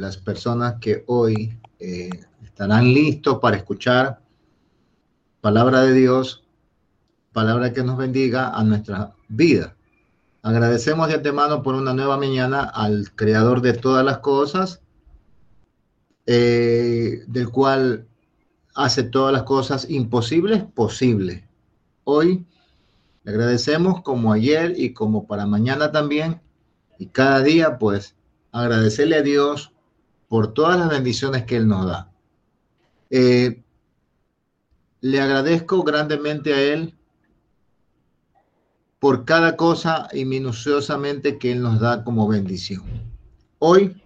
las personas que hoy eh, estarán listos para escuchar palabra de Dios, palabra que nos bendiga a nuestra vida. Agradecemos de antemano por una nueva mañana al creador de todas las cosas, eh, del cual hace todas las cosas imposibles posibles. Hoy le agradecemos como ayer y como para mañana también, y cada día pues agradecerle a Dios por todas las bendiciones que Él nos da. Eh, le agradezco grandemente a Él por cada cosa y minuciosamente que Él nos da como bendición. Hoy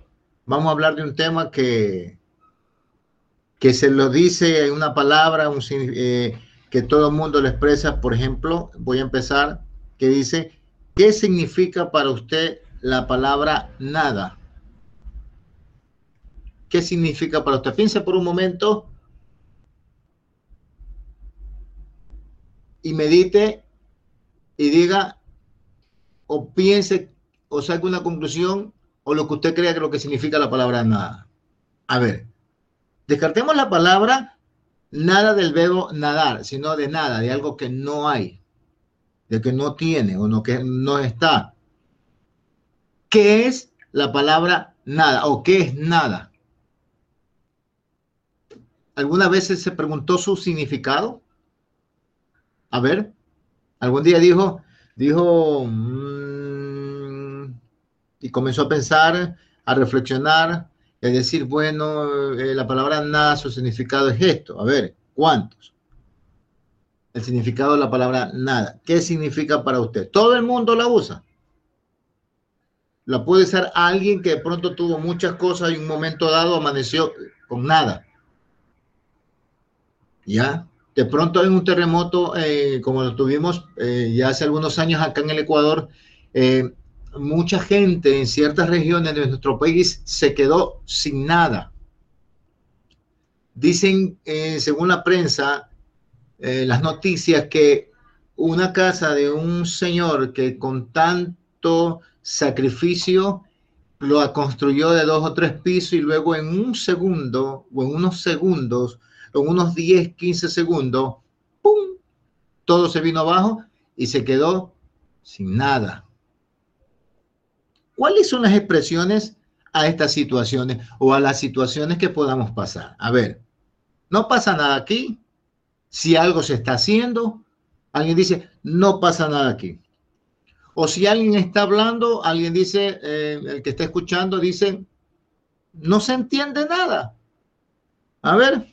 vamos a hablar de un tema que, que se lo dice en una palabra eh, que todo el mundo lo expresa. Por ejemplo, voy a empezar, que dice, ¿qué significa para usted la palabra nada? ¿Qué significa para usted? Piense por un momento y medite y diga o piense o saque una conclusión o lo que usted crea que lo que significa la palabra nada. A ver, descartemos la palabra nada del verbo nadar, sino de nada, de algo que no hay, de que no tiene o no que no está. ¿Qué es la palabra nada o qué es nada? ¿Alguna vez se preguntó su significado? A ver, Algún día dijo, dijo, mm", y comenzó a pensar, a reflexionar, a decir, bueno, eh, la palabra nada, su significado es esto. A ver, ¿cuántos? El significado de la palabra nada. ¿Qué significa para usted? Todo el mundo la usa. La puede ser alguien que de pronto tuvo muchas cosas y un momento dado amaneció con nada. ¿Ya? de pronto en un terremoto, eh, como lo tuvimos eh, ya hace algunos años acá en el Ecuador, eh, mucha gente en ciertas regiones de nuestro país se quedó sin nada. Dicen, según la prensa, las noticias, que una casa de un señor que con tanto sacrificio lo construyó de dos o tres pisos y luego en un segundo o en unos segundos en unos 10, 15 segundos, ¡pum! Todo se vino abajo y se quedó sin nada. ¿Cuáles son las expresiones a estas situaciones o a las situaciones que podamos pasar? A ver, no pasa nada aquí. Si algo se está haciendo, alguien dice, no pasa nada aquí. O si alguien está hablando, alguien dice, eh, el que está escuchando dice, no se entiende nada. A ver,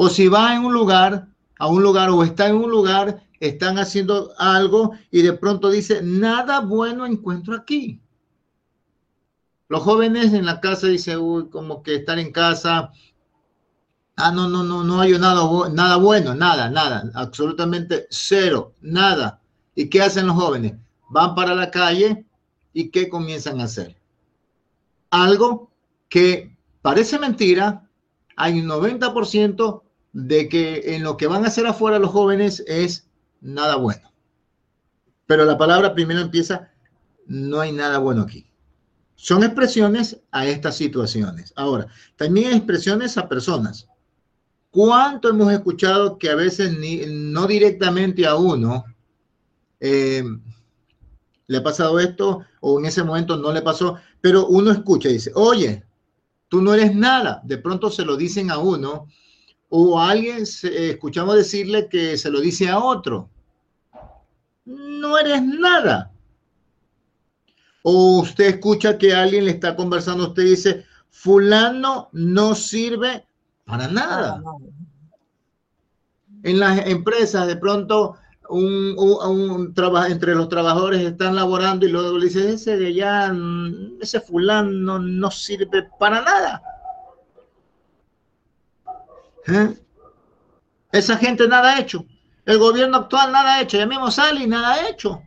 o si va en un lugar, a un lugar o está en un lugar, están haciendo algo y de pronto dice, nada bueno encuentro aquí. Los jóvenes en la casa dicen, uy, como que estar en casa, ah, no, no, no, no hay nada, nada bueno, nada, nada, absolutamente cero, nada. ¿Y qué hacen los jóvenes? Van para la calle y ¿qué comienzan a hacer? Algo que parece mentira, hay un 90% de que en lo que van a hacer afuera los jóvenes es nada bueno. Pero la palabra primero empieza, no hay nada bueno aquí. Son expresiones a estas situaciones. Ahora, también expresiones a personas. ¿Cuánto hemos escuchado que a veces ni, no directamente a uno eh, le ha pasado esto o en ese momento no le pasó, pero uno escucha y dice, oye, tú no eres nada. De pronto se lo dicen a uno o alguien escuchamos decirle que se lo dice a otro. No eres nada. O usted escucha que alguien le está conversando, usted dice, fulano no sirve para nada. En las empresas de pronto un, un, entre los trabajadores están laborando y luego le dice, ese de allá, ese fulano no sirve para nada. ¿Eh? Esa gente nada ha hecho. El gobierno actual nada ha hecho. Ya mismo sale y nada ha hecho.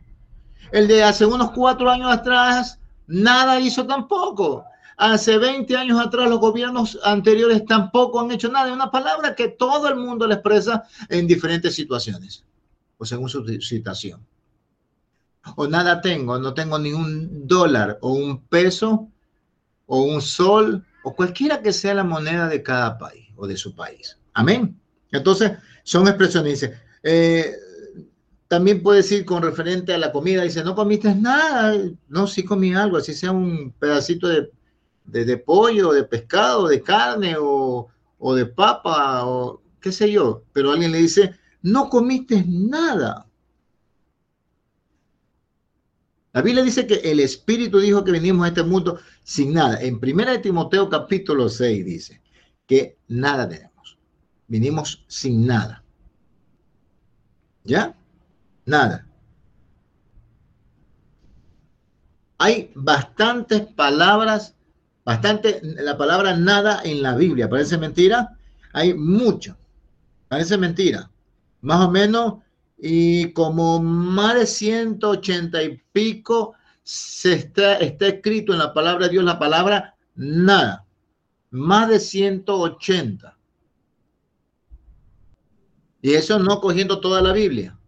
El de hace unos cuatro años atrás nada hizo tampoco. Hace 20 años atrás los gobiernos anteriores tampoco han hecho nada. Es una palabra que todo el mundo le expresa en diferentes situaciones o según su situación. O nada tengo, no tengo ni un dólar o un peso o un sol o cualquiera que sea la moneda de cada país de su país. Amén. Entonces, son expresiones. Dice, eh, también puede decir con referente a la comida, dice, no comiste nada, no, sí comí algo, así sea un pedacito de, de, pollo, de pescado, de carne o, o de papa o qué sé yo, pero alguien le dice, no comiste nada. La Biblia dice que el Espíritu dijo que venimos a este mundo sin nada. En 1 Timoteo capítulo 6 dice que nada tenemos. Vinimos sin nada. ¿Ya? Nada. Hay bastantes palabras, bastante, la palabra nada en la Biblia. ¿Parece mentira? Hay mucho. Parece mentira. Más o menos, y como más de 180 y pico se está, está escrito en la palabra de Dios la palabra nada. Más de 180. Y eso no cogiendo toda la Biblia.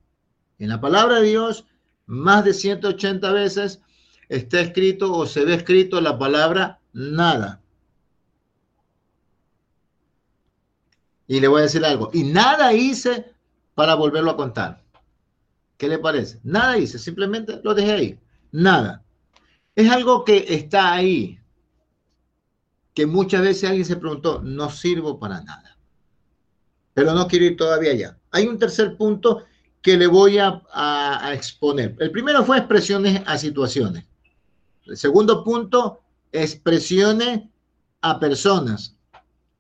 En la palabra de Dios, más de 180 veces está escrito o se ve escrito la palabra nada. Y le voy a decir algo. Y nada hice para volverlo a contar. ¿Qué le parece? Nada hice, simplemente lo dejé ahí. Nada. Es algo que está ahí. Que muchas veces alguien se preguntó, no sirvo para nada. Pero no quiero ir todavía allá. Hay un tercer punto que le voy a, exponer. El primero fue expresiones a situaciones. El segundo punto, expresiones a personas.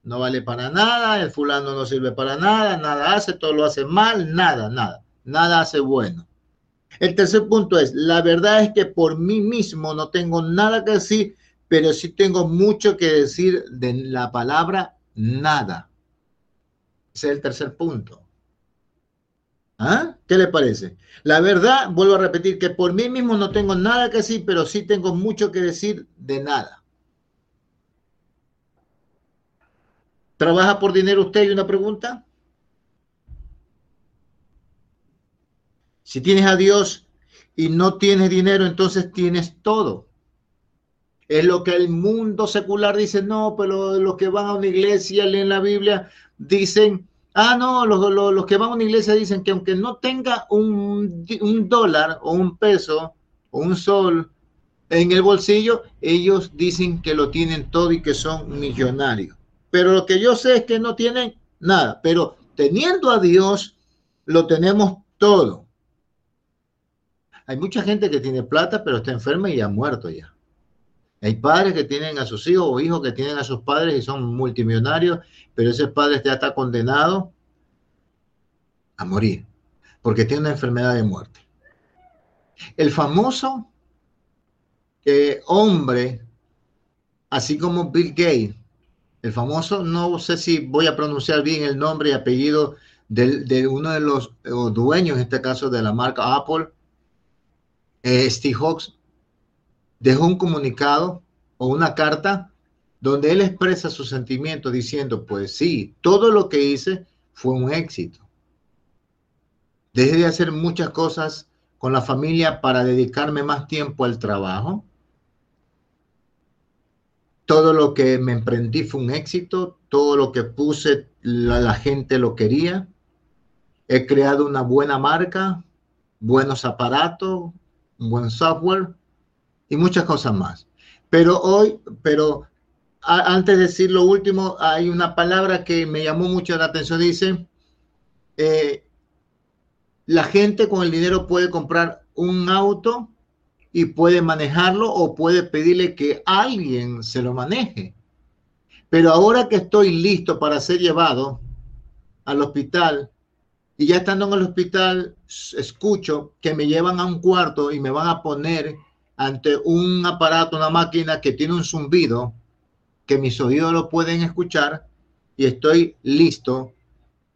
No vale para nada, el fulano no sirve para nada, nada hace, todo lo hace mal, nada, nada, nada hace bueno. El tercer punto es, la verdad es que por mí mismo no tengo nada que decir, pero sí tengo mucho que decir de la palabra nada. Ese es el tercer punto. ¿Ah? ¿Qué le parece? La verdad, vuelvo a repetir que por mí mismo no tengo nada que decir, pero sí tengo mucho que decir de nada. ¿Trabaja por dinero usted? ¿Hay una pregunta? Si tienes a Dios y no tienes dinero, entonces tienes todo. Es lo que el mundo secular dice, no, pero los que van a una iglesia, leen la Biblia, dicen, Ah, no, los, que van a una iglesia dicen que aunque no tenga un, un dólar o un peso o un sol en el bolsillo, ellos dicen que lo tienen todo y que son millonarios. Pero lo que yo sé es que no tienen nada, pero teniendo a Dios, lo tenemos todo. Hay mucha gente que tiene plata, pero está enferma y ha muerto ya. Hay padres que tienen a sus hijos o hijos que tienen a sus padres y son multimillonarios, pero ese padre ya está condenado a morir porque tiene una enfermedad de muerte. El famoso eh, hombre, así como Bill Gates, el famoso, no sé si voy a pronunciar bien el nombre y apellido de, uno de los dueños, en este caso de la marca Apple, eh, Steve Jobs, dejó un comunicado o una carta donde él expresa sus sentimientos diciendo, pues sí, todo lo que hice fue un éxito. Dejé de hacer muchas cosas con la familia para dedicarme más tiempo al trabajo. Todo lo que me emprendí fue un éxito, todo lo que puse la, gente lo quería. He creado una buena marca, buenos aparatos, buen software y muchas cosas más. Pero hoy, pero antes de decir lo último, hay una palabra que me llamó mucho la atención. Dice, eh, la gente con el dinero puede comprar un auto y puede manejarlo o puede pedirle que alguien se lo maneje. Pero ahora que estoy listo para ser llevado al hospital y ya estando en el hospital, escucho que me llevan a un cuarto y me van a poner ante un aparato, una máquina que tiene un zumbido que mis oídos lo pueden escuchar y estoy listo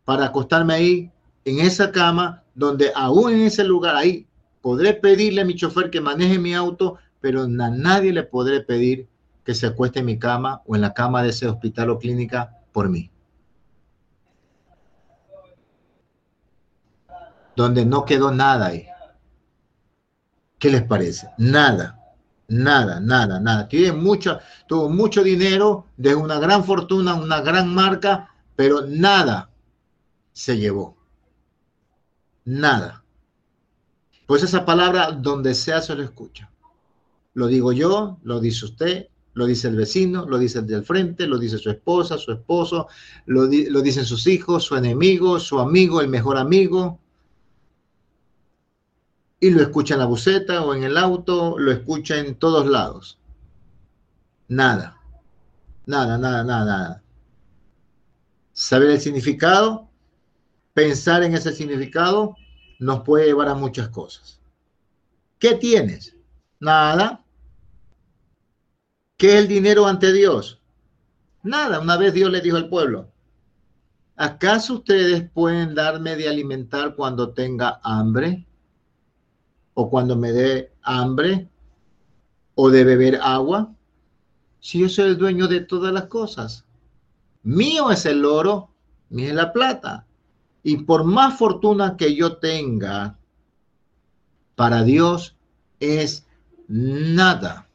para acostarme ahí en esa cama donde aún en ese lugar ahí podré pedirle a mi chofer que maneje mi auto, pero nadie le podré pedir que se acueste en mi cama o en la cama de ese hospital o clínica por mí. Donde no quedó nada ahí. ¿Qué les parece? Nada. Nada, nada, nada. Tiene mucho, tuvo mucho dinero, de una gran fortuna, una gran marca, pero nada se llevó. Nada. Pues esa palabra, donde sea, se lo escucha. Lo digo yo, lo dice usted, lo dice el vecino, lo dice el del frente, lo dice su esposa, su esposo, lo, lo dicen sus hijos, su enemigo, su amigo, el mejor amigo, y lo escucha en la buceta o en el auto, lo escucha en todos lados. Nada, nada, nada, nada, nada. Saber el significado, pensar en ese significado, nos puede llevar a muchas cosas. ¿Qué tienes? Nada. ¿Qué es el dinero ante Dios? Nada. Una vez Dios le dijo al pueblo, ¿acaso ustedes pueden darme de alimentar cuando tenga hambre? O cuando me dé hambre o de beber agua? Si yo soy el dueño de todas las cosas. Mío es el oro, mío es la plata. Y por más fortuna que yo tenga, para Dios es nada.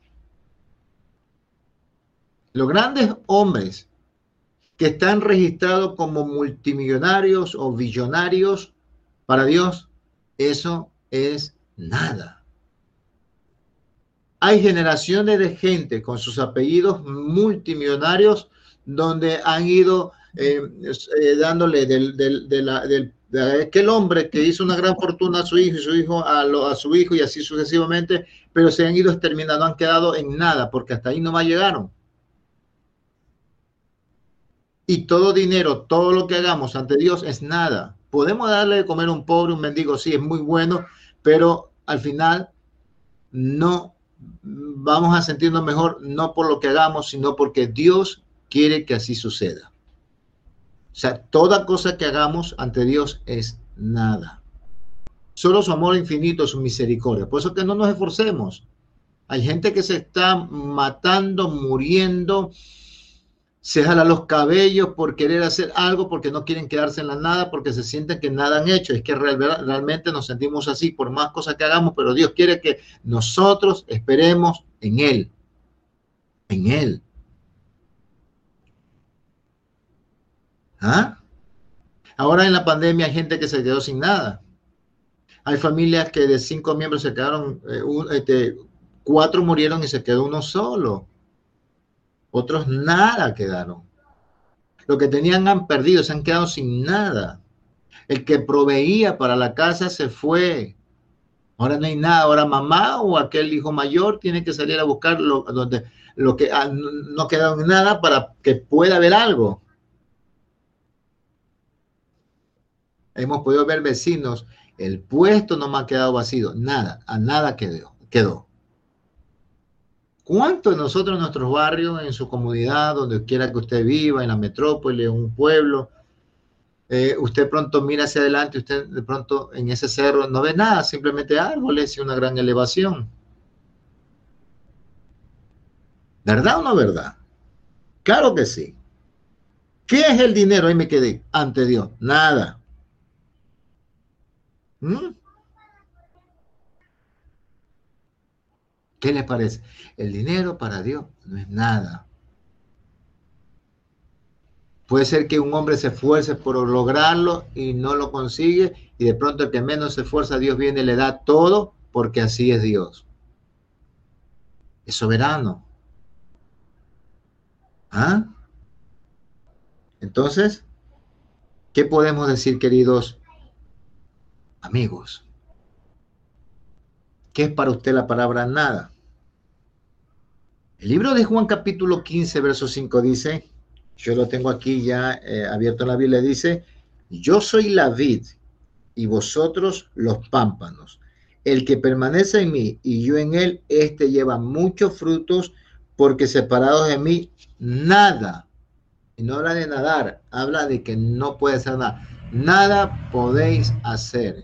Los grandes hombres que están registrados como multimillonarios o billonarios, para Dios eso es Nada. Hay generaciones de gente con sus apellidos multimillonarios donde han ido eh, eh, dándole del, de aquel hombre que hizo una gran fortuna a su hijo y su hijo a, a su hijo y así sucesivamente, pero se han ido exterminando, han quedado en nada porque hasta ahí no más llegaron. Y todo dinero, todo lo que hagamos ante Dios es nada. Podemos darle de comer a un pobre, un mendigo, sí, es muy bueno, pero al final no vamos a sentirnos mejor no por lo que hagamos, sino porque Dios quiere que así suceda. O sea, toda cosa que hagamos ante Dios es nada. Solo su amor infinito, su misericordia. Por eso que no nos esforcemos. Hay gente que se está matando, muriendo, se jala los cabellos por querer hacer algo, porque no quieren quedarse en la nada, porque se sienten que nada han hecho. Es que realmente nos sentimos así por más cosas que hagamos, pero Dios quiere que nosotros esperemos en Él. En Él. ¿Ah? Ahora en la pandemia hay gente que se quedó sin nada. Hay familias que de cinco miembros se quedaron, eh, este, cuatro murieron y se quedó uno solo. Otros nada quedaron. Lo que tenían han perdido, se han quedado sin nada. El que proveía para la casa se fue. Ahora no hay nada. Ahora mamá o aquel hijo mayor tiene que salir a buscar lo, donde, lo que ah, no queda nada para que pueda haber algo. Hemos podido ver vecinos, el puesto no me ha quedado vacío, nada, a nada quedó. quedó. ¿Cuántos de nosotros en nuestros barrios, en su comunidad, donde quiera que usted viva, en la metrópoli, en un pueblo, eh, usted pronto mira hacia adelante, usted de pronto en ese cerro no ve nada, simplemente árboles y una gran elevación. ¿Verdad o no verdad? Claro que sí. ¿Qué es el dinero? Ahí me quedé ante Dios. Nada. ¿Mm? ¿Qué le parece? El dinero para Dios no es nada. Puede ser que un hombre se esfuerce por lograrlo y no lo consigue y de pronto el que menos se esfuerza, Dios viene y le da todo porque así es Dios. Es soberano. ¿Ah? Entonces, ¿qué podemos decir, queridos amigos? ¿Qué es para usted la palabra nada? El libro de Juan capítulo 15, verso 5 dice, yo lo tengo aquí ya eh, abierto en la Biblia, dice, yo soy la vid y vosotros los pámpanos. El que permanece en mí y yo en él, éste lleva muchos frutos, porque separados de mí, nada. No habla de nadar, habla de que no puede hacer nada. Nada podéis hacer.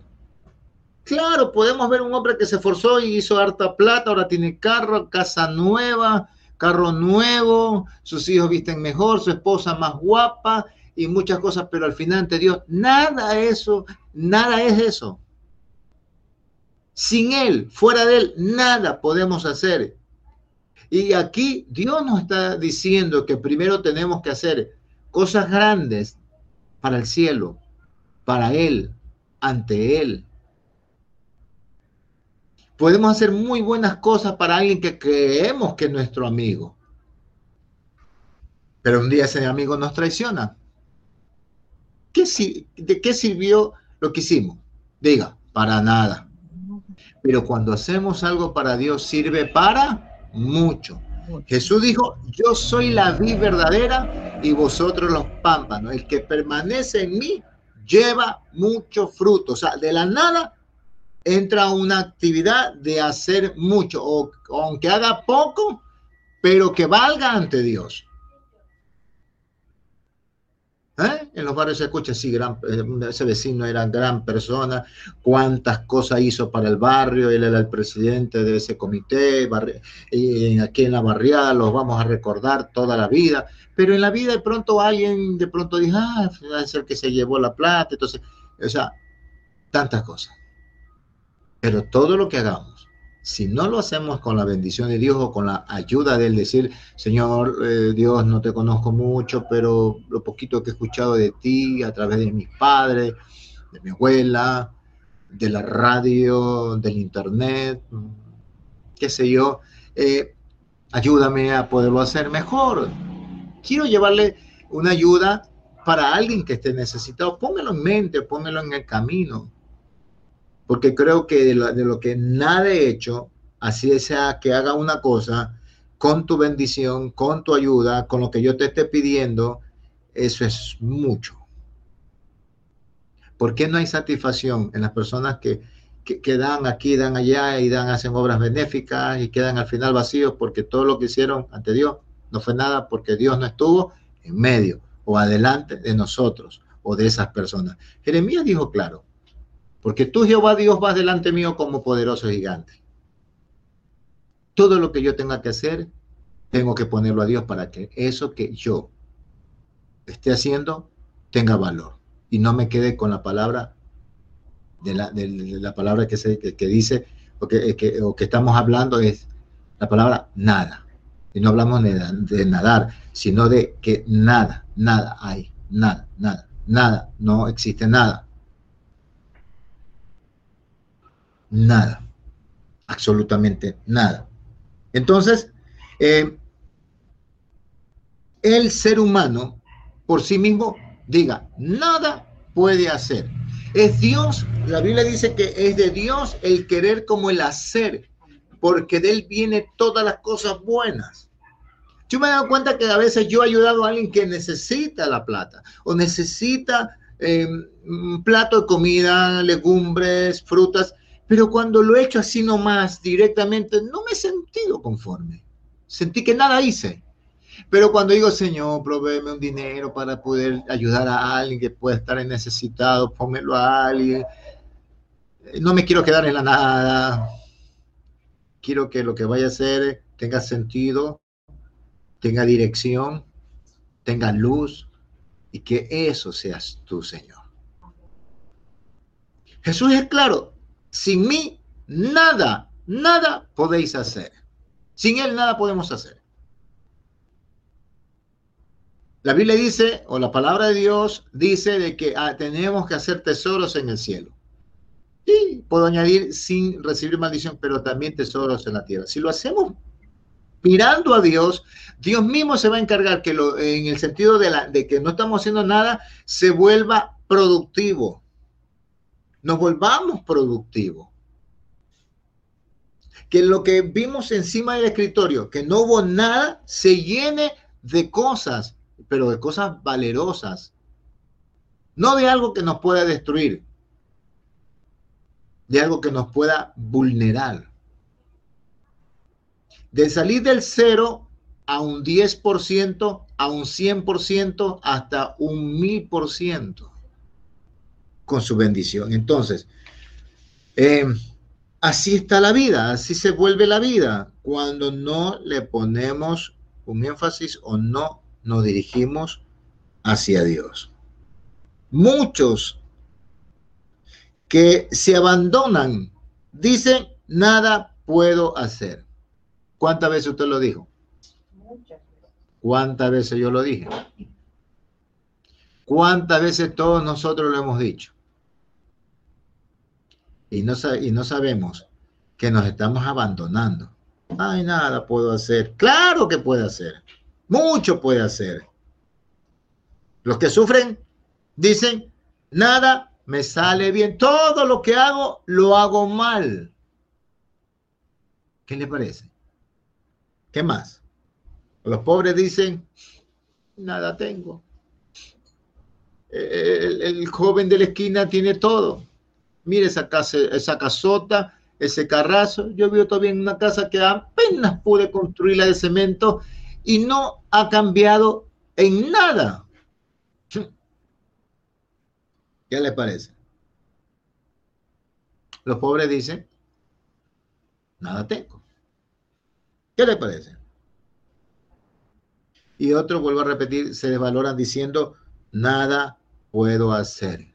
Claro, podemos ver un hombre que se esforzó y hizo harta plata, ahora tiene carro, casa nueva, carro nuevo, sus hijos visten mejor, su esposa más guapa y muchas cosas, pero al final ante Dios, nada eso, nada es eso. Sin Él, fuera de Él, nada podemos hacer. Y aquí Dios nos está diciendo que primero tenemos que hacer cosas grandes para el cielo, para Él, ante Él. Podemos hacer muy buenas cosas para alguien que creemos que es nuestro amigo. Pero un día ese amigo nos traiciona. ¿Qué, ¿De qué sirvió lo que hicimos? Diga, para nada. Pero cuando hacemos algo para Dios, sirve para mucho. Jesús dijo, yo soy la vid verdadera y vosotros los pámpanos. El que permanece en mí lleva mucho fruto. O sea, de la nada entra una actividad de hacer mucho, o aunque haga poco, pero que valga ante Dios. ¿Eh? En los barrios se escucha, sí, gran, eh, ese vecino era gran persona, cuántas cosas hizo para el barrio, él era el presidente de ese comité, aquí en la barriada los vamos a recordar toda la vida, pero en la vida de pronto alguien de pronto dijo, ah, es el que se llevó la plata, entonces, o sea, tantas cosas. Pero todo lo que hagamos, si no lo hacemos con la bendición de Dios o con la ayuda de Él, decir, Señor eh, Dios, no te conozco mucho, pero lo poquito que he escuchado de ti a través de mis padres, de mi abuela, de la radio, del internet, qué sé yo, eh, ayúdame a poderlo hacer mejor. Quiero llevarle una ayuda para alguien que esté necesitado. Póngalo en mente, póngalo en el camino porque creo que de lo, que nada he hecho, así sea que haga una cosa, con tu bendición, con tu ayuda, con lo que yo te esté pidiendo, eso es mucho. ¿Por qué no hay satisfacción en las personas que, que, dan aquí, dan allá y dan, hacen obras benéficas y quedan al final vacíos porque todo lo que hicieron ante Dios no fue nada porque Dios no estuvo en medio o adelante de nosotros o de esas personas? Jeremías dijo claro, porque tú, Jehová Dios, vas delante mío como poderoso gigante. Todo lo que yo tenga que hacer, tengo que ponerlo a Dios para que eso que yo esté haciendo tenga valor y no me quede con la palabra de la, la palabra que, se, que, dice o que, o que, estamos hablando es la palabra nada. Y no hablamos de, de nadar, sino de que nada, nada hay, nada, nada, nada, no existe nada. Nada, absolutamente nada. Entonces, eh, el ser humano por sí mismo, diga, nada puede hacer. Es Dios, la Biblia dice que es de Dios el querer como el hacer, porque de Él viene todas las cosas buenas. Yo me he dado cuenta que a veces yo he ayudado a alguien que necesita la plata o necesita eh, un plato de comida, legumbres, frutas, pero cuando lo he hecho así nomás, directamente, no me he sentido conforme. Sentí que nada hice. Pero cuando digo, Señor, proveeme un dinero para poder ayudar a alguien que pueda estar necesitado, pónmelo a alguien. No me quiero quedar en la nada. Quiero que lo que vaya a hacer tenga sentido, tenga dirección, tenga luz y que eso seas tú, Señor. Jesús es claro, sin mí, nada, nada podéis hacer. Sin Él, nada podemos hacer. La Biblia dice, o la palabra de Dios dice de que ah, tenemos que hacer tesoros en el cielo. Y puedo añadir sin recibir maldición, pero también tesoros en la tierra. Si lo hacemos mirando a Dios, Dios mismo se va a encargar que lo, en el sentido de, la, de que no estamos haciendo nada, se vuelva productivo nos volvamos productivos. Que lo que vimos encima del escritorio, que no hubo nada, se llene de cosas, pero de cosas valerosas. No de algo que nos pueda destruir, de algo que nos pueda vulnerar. De salir del cero a un 10%, a un 100%, hasta un 1000% con su bendición. Entonces, eh, así está la vida, así se vuelve la vida cuando no le ponemos un énfasis o no nos dirigimos hacia Dios. Muchos que se abandonan dicen, nada puedo hacer. ¿Cuántas veces usted lo dijo? Muchas. ¿Cuántas veces yo lo dije? ¿Cuántas veces todos nosotros lo hemos dicho? Y no, y no sabemos que nos estamos abandonando. Ay, nada puedo hacer. Claro que puede hacer. Mucho puede hacer. Los que sufren dicen, nada me sale bien. Todo lo que hago, lo hago mal. ¿Qué le parece? ¿Qué más? Los pobres dicen, nada tengo. El, joven de la esquina tiene todo. Mire esa, casa, esa casota, ese carrazo. Yo vivo todavía en una casa que apenas pude construirla de cemento y no ha cambiado en nada. ¿Qué le parece? Los pobres dicen, nada tengo. ¿Qué le parece? Y otros, vuelvo a repetir, se desvaloran diciendo, nada puedo hacer.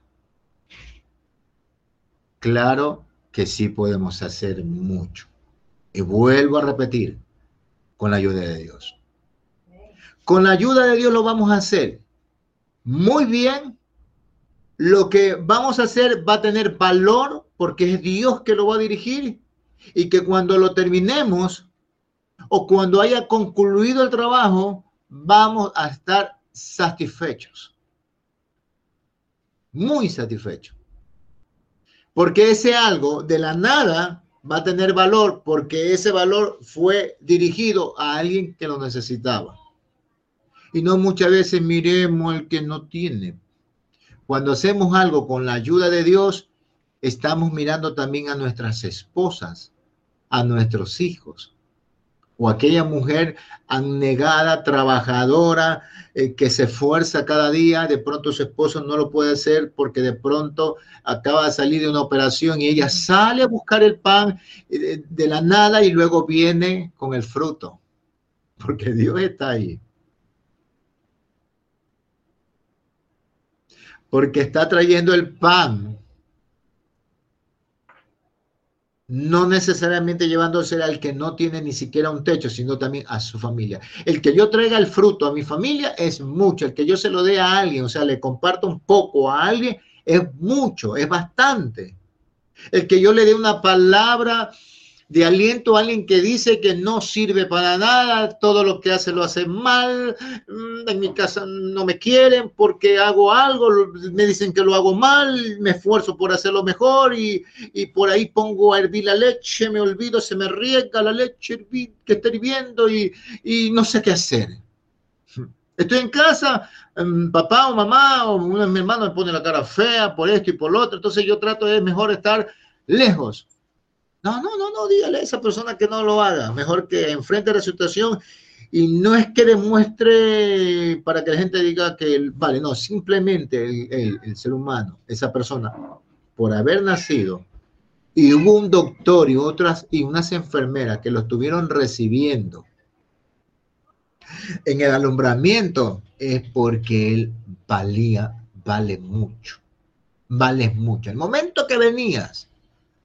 Claro que sí podemos hacer mucho. Y vuelvo a repetir, con la ayuda de Dios. Con la ayuda de Dios lo vamos a hacer muy bien. Lo que vamos a hacer va a tener valor porque es Dios que lo va a dirigir y que cuando lo terminemos o cuando haya concluido el trabajo, vamos a estar satisfechos. Muy satisfechos. Porque ese algo de la nada va a tener valor porque ese valor fue dirigido a alguien que lo necesitaba. Y no muchas veces miremos el que no tiene. Cuando hacemos algo con la ayuda de Dios, estamos mirando también a nuestras esposas, a nuestros hijos, o aquella mujer anegada, trabajadora, eh, que se esfuerza cada día, de pronto su esposo no lo puede hacer porque de pronto acaba de salir de una operación y ella sale a buscar el pan eh, de la nada y luego viene con el fruto, porque Dios está ahí. Porque está trayendo el pan no necesariamente llevándose al que no tiene ni siquiera un techo, sino también a su familia. El que yo traiga el fruto a mi familia es mucho, el que yo se lo dé a alguien, o sea, le comparto un poco a alguien, es mucho, es bastante. El que yo le dé una palabra de aliento a alguien que dice que no sirve para nada, todo lo que hace lo hace mal, mm, en mi casa no me quieren porque hago algo, me dicen que lo hago mal, me esfuerzo por hacerlo mejor y, por ahí pongo a hervir la leche, me olvido, se me riega la leche que está hirviendo y, y no sé qué hacer. Estoy en casa, em, papá o mamá o uno de mis hermanos me pone la cara fea por esto y por lo otro, entonces yo trato de mejor estar lejos no, no, no, no, dígale a esa persona que no lo haga. Mejor que enfrente la situación y no es que demuestre para que la gente diga que, vale, no, simplemente el, ser humano, esa persona, por haber nacido, y hubo un doctor y otras y unas enfermeras que lo estuvieron recibiendo en el alumbramiento, es porque él valía, vale mucho, vale mucho. El momento que venías,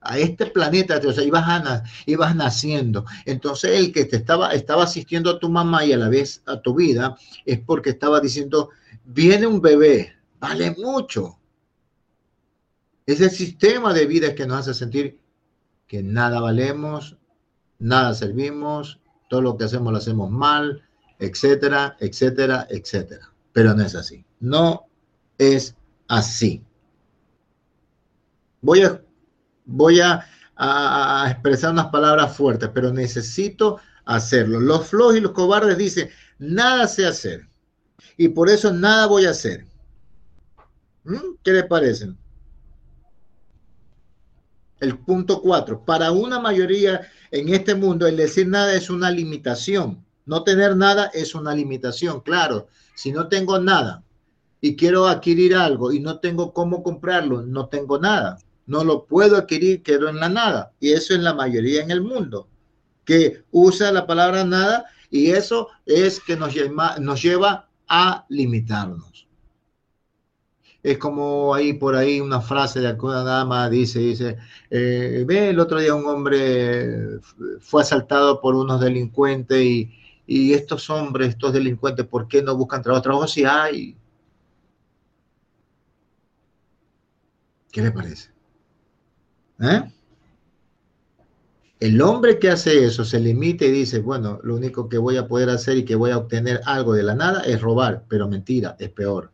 a este planeta, o sea, ibas, naciendo. Entonces el que te estaba, estaba asistiendo a tu mamá y a la vez a tu vida es porque estaba diciendo, viene un bebé, vale mucho. Es el sistema de vida que nos hace sentir que nada valemos, nada servimos, todo lo que hacemos lo hacemos mal, etcétera, etcétera, etcétera. Pero no es así. No es así. Voy a voy a, expresar unas palabras fuertes, pero necesito hacerlo. Los flojos y los cobardes dicen, nada sé hacer. Y por eso nada voy a hacer. ¿Mm? ¿Qué le parece? El punto cuatro. Para una mayoría en este mundo, el decir nada es una limitación. No tener nada es una limitación. Claro, si no tengo nada y quiero adquirir algo y no tengo cómo comprarlo, no tengo nada no lo puedo adquirir, quedo en la nada. Y eso es la mayoría en el mundo, que usa la palabra nada y eso es que nos lleva, a limitarnos. es como ahí por ahí una frase de alguna dama dice, dice, eh, ve el otro día un hombre fue asaltado por unos delincuentes y, y estos hombres, estos delincuentes, ¿por qué no buscan trabajo? Trabajo si hay. ¿Qué le parece? ¿Eh? El hombre que hace eso se limita y dice, bueno, lo único que voy a poder hacer y que voy a obtener algo de la nada es robar, pero mentira, es peor.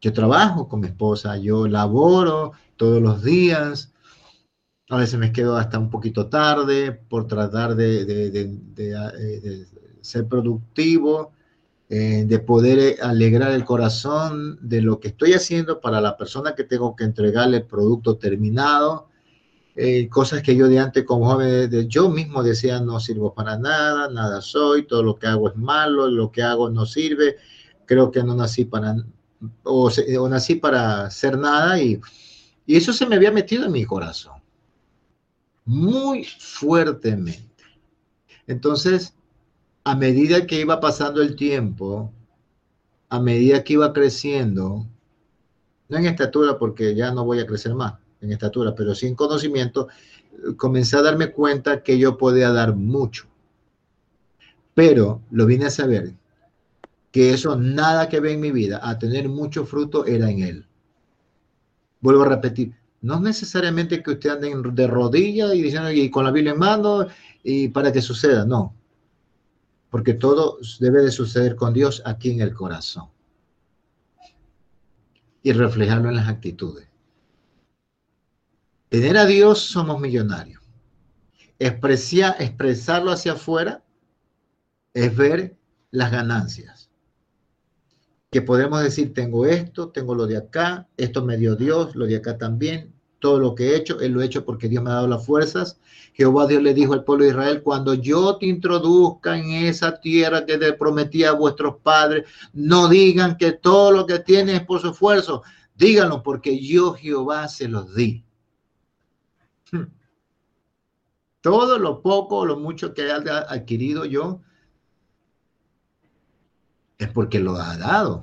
Yo trabajo con mi esposa, yo laboro todos los días, a veces me quedo hasta un poquito tarde por tratar de, eh, ser productivo, eh, de poder alegrar el corazón de lo que estoy haciendo para la persona que tengo que entregarle el producto terminado eh, cosas que yo de antes como joven, de, yo mismo decía no sirvo para nada, nada soy, todo lo que hago es malo, lo que hago no sirve, creo que no nací para, o, nací para ser nada y, y eso se me había metido en mi corazón, muy fuertemente. Entonces, a medida que iba pasando el tiempo, a medida que iba creciendo, no en estatura porque ya no voy a crecer más, en estatura, pero sin conocimiento, comencé a darme cuenta que yo podía dar mucho. Pero lo vine a saber que eso nada que ve en mi vida, a tener mucho fruto, era en él. Vuelvo a repetir, no es necesariamente que usted ande de rodillas y diciendo y con la Biblia en mano y para que suceda, no. Porque todo debe de suceder con Dios aquí en el corazón y reflejarlo en las actitudes. Tener a Dios somos millonarios. expresarlo hacia afuera es ver las ganancias. Que podemos decir, tengo esto, tengo lo de acá, esto me dio Dios, lo de acá también, todo lo que he hecho, Él lo he hecho porque Dios me ha dado las fuerzas. Jehová Dios le dijo al pueblo de Israel, cuando yo te introduzca en esa tierra que te prometí a vuestros padres, no digan que todo lo que tienes es por su esfuerzo, díganlo porque yo Jehová se los di. Todo lo poco o lo mucho que haya adquirido yo es porque lo ha dado.